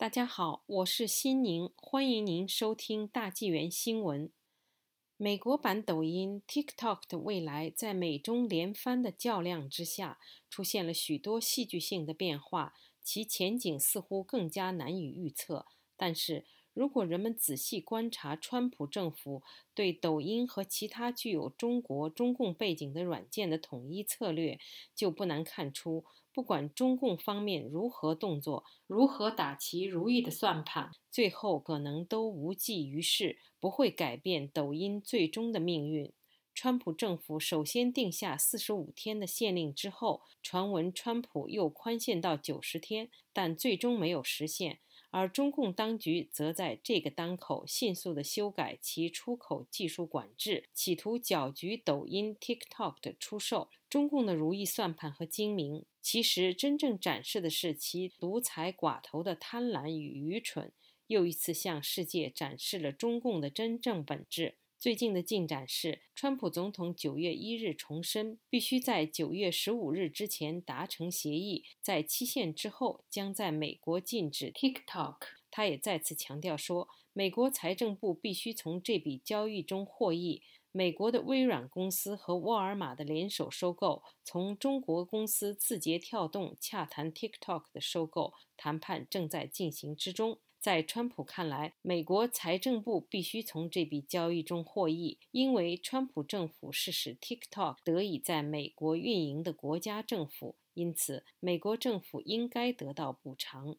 大家好，我是新宁，欢迎您收听大纪元新闻。美国版抖音 TikTok 的未来在美中连番的较量之下，出现了许多戏剧性的变化，其前景似乎更加难以预测。但是，如果人们仔细观察川普政府对抖音和其他具有中国中共背景的软件的统一策略，就不难看出。不管中共方面如何动作，如何打其如意的算盘，最后可能都无济于事，不会改变抖音最终的命运。川普政府首先定下四十五天的限令之后，传闻川普又宽限到九十天，但最终没有实现。而中共当局则在这个当口迅速地修改其出口技术管制，企图搅局抖音、TikTok 的出售。中共的如意算盘和精明，其实真正展示的是其独裁寡头的贪婪与愚蠢，又一次向世界展示了中共的真正本质。最近的进展是，川普总统九月一日重申，必须在九月十五日之前达成协议，在期限之后将在美国禁止 TikTok。他也再次强调说，美国财政部必须从这笔交易中获益。美国的微软公司和沃尔玛的联手收购，从中国公司字节跳动洽谈 TikTok 的收购谈判正在进行之中。在川普看来，美国财政部必须从这笔交易中获益，因为川普政府是使 TikTok 得以在美国运营的国家政府，因此美国政府应该得到补偿。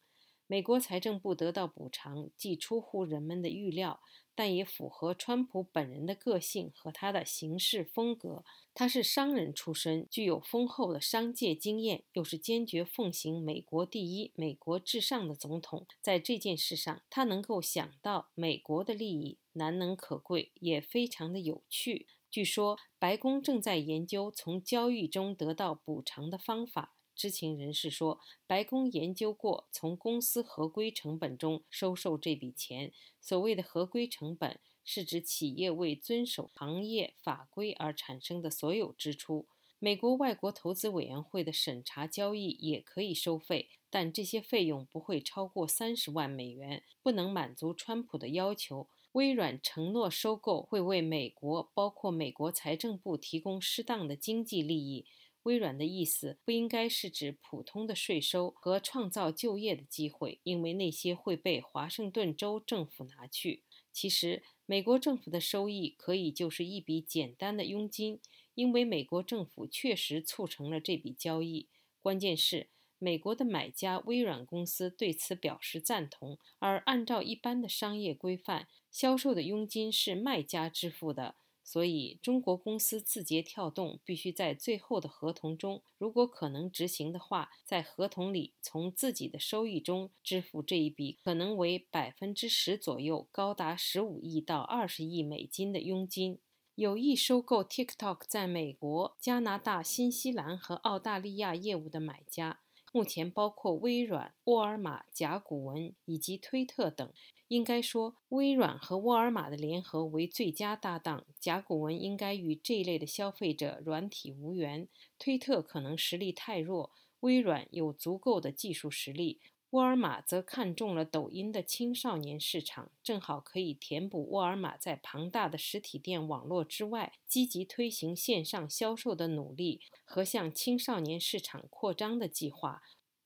美国财政部得到补偿，既出乎人们的预料。但也符合川普本人的个性和他的行事风格。他是商人出身，具有丰厚的商界经验，又是坚决奉行“美国第一、美国至上”的总统。在这件事上，他能够想到美国的利益，难能可贵，也非常的有趣。据说，白宫正在研究从交易中得到补偿的方法。知情人士说，白宫研究过从公司合规成本中收受这笔钱。所谓的合规成本，是指企业为遵守行业法规而产生的所有支出。美国外国投资委员会的审查交易也可以收费，但这些费用不会超过三十万美元，不能满足川普的要求。微软承诺收购会为美国，包括美国财政部提供适当的经济利益。微软的意思不应该是指普通的税收和创造就业的机会，因为那些会被华盛顿州政府拿去。其实，美国政府的收益可以就是一笔简单的佣金，因为美国政府确实促成了这笔交易。关键是，美国的买家微软公司对此表示赞同，而按照一般的商业规范，销售的佣金是卖家支付的。所以，中国公司字节跳动必须在最后的合同中，如果可能执行的话，在合同里从自己的收益中支付这一笔可能为百分之十左右、高达十五亿到二十亿美金的佣金。有意收购 TikTok 在美国、加拿大、新西兰和澳大利亚业务的买家。目前包括微软、沃尔玛、甲骨文以及推特等。应该说，微软和沃尔玛的联合为最佳搭档。甲骨文应该与这类的消费者软体无缘。推特可能实力太弱，微软有足够的技术实力。沃尔玛则看中了抖音的青少年市场，正好可以填补沃尔玛在庞大的实体店网络之外积极推行线上销售的努力和向青少年市场扩张的计划。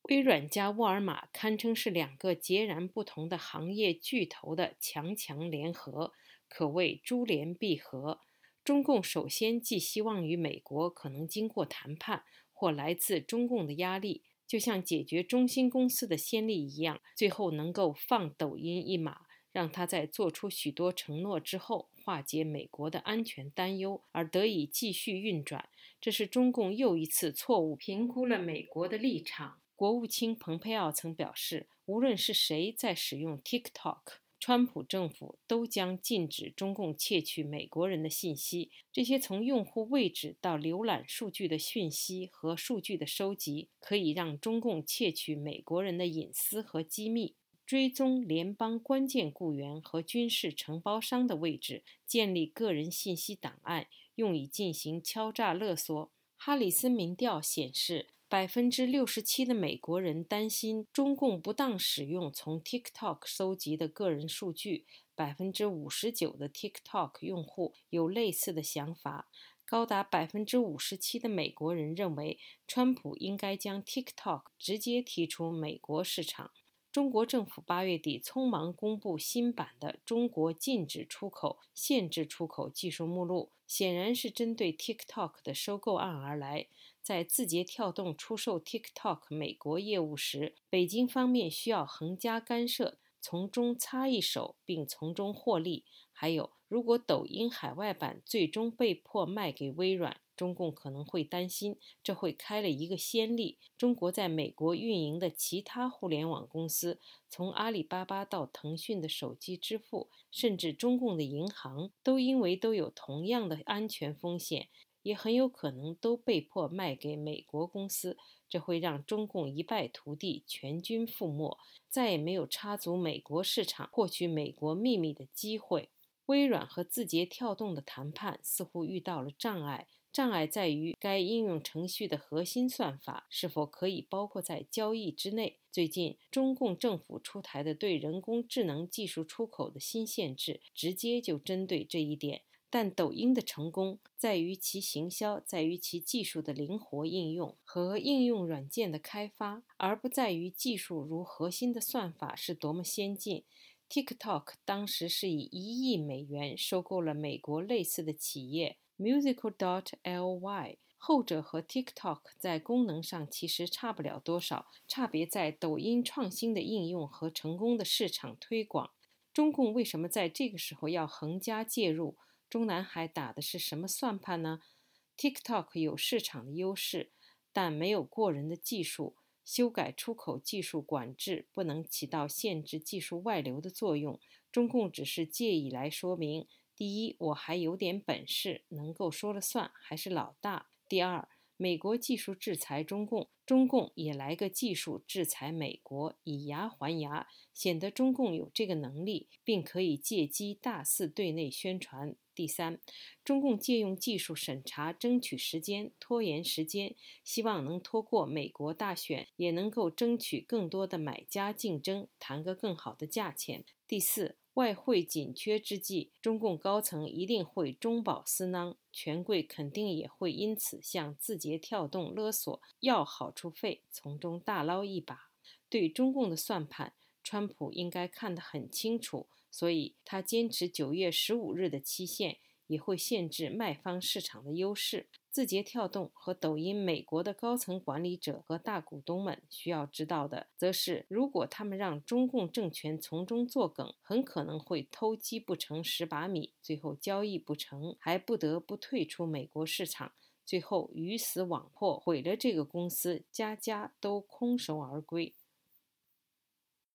微软加沃尔玛堪称是两个截然不同的行业巨头的强强联合，可谓珠联璧合。中共首先寄希望于美国，可能经过谈判或来自中共的压力。就像解决中兴公司的先例一样，最后能够放抖音一马，让他在做出许多承诺之后，化解美国的安全担忧，而得以继续运转。这是中共又一次错误评估了美国的立场。国务卿蓬佩奥曾表示，无论是谁在使用 TikTok。川普政府都将禁止中共窃取美国人的信息。这些从用户位置到浏览数据的讯息和数据的收集，可以让中共窃取美国人的隐私和机密，追踪联邦关键雇员和军事承包商的位置，建立个人信息档案，用以进行敲诈勒索。哈里森民调显示，百分之六十七的美国人担心中共不当使用从 TikTok 收集的个人数据，百分之五十九的 TikTok 用户有类似的想法。高达百分之五十七的美国人认为，川普应该将 TikTok 直接踢出美国市场。中国政府八月底匆忙公布新版的《中国禁止出口、限制出口技术目录》，显然是针对 TikTok 的收购案而来。在字节跳动出售 TikTok 美国业务时，北京方面需要横加干涉，从中插一手，并从中获利。还有，如果抖音海外版最终被迫卖给微软，中共可能会担心，这会开了一个先例。中国在美国运营的其他互联网公司，从阿里巴巴到腾讯的手机支付，甚至中共的银行，都因为都有同样的安全风险，也很有可能都被迫卖给美国公司。这会让中共一败涂地，全军覆没，再也没有插足美国市场、获取美国秘密的机会。微软和字节跳动的谈判似乎遇到了障碍，障碍在于该应用程序的核心算法是否可以包括在交易之内。最近，中共政府出台的对人工智能技术出口的新限制，直接就针对这一点。但抖音的成功在于其行销，在于其技术的灵活应用和应用软件的开发，而不在于技术如核心的算法是多么先进。TikTok 当时是以一亿美元收购了美国类似的企业 Musical.ly，后者和 TikTok 在功能上其实差不了多少，差别在抖音创新的应用和成功的市场推广。中共为什么在这个时候要横加介入？中南海打的是什么算盘呢？TikTok 有市场的优势，但没有过人的技术。修改出口技术管制不能起到限制技术外流的作用。中共只是借以来说明：第一，我还有点本事，能够说了算，还是老大；第二，美国技术制裁中共，中共也来个技术制裁美国，以牙还牙，显得中共有这个能力，并可以借机大肆对内宣传。第三，中共借用技术审查争取时间，拖延时间，希望能拖过美国大选，也能够争取更多的买家竞争，谈个更好的价钱。第四，外汇紧缺之际，中共高层一定会中饱私囊，权贵肯定也会因此向字节跳动勒索要好处费，从中大捞一把。对中共的算盘，川普应该看得很清楚。所以，他坚持九月十五日的期限，也会限制卖方市场的优势。字节跳动和抖音美国的高层管理者和大股东们需要知道的，则是如果他们让中共政权从中作梗，很可能会偷鸡不成蚀把米，最后交易不成，还不得不退出美国市场，最后鱼死网破，毁了这个公司，家家都空手而归。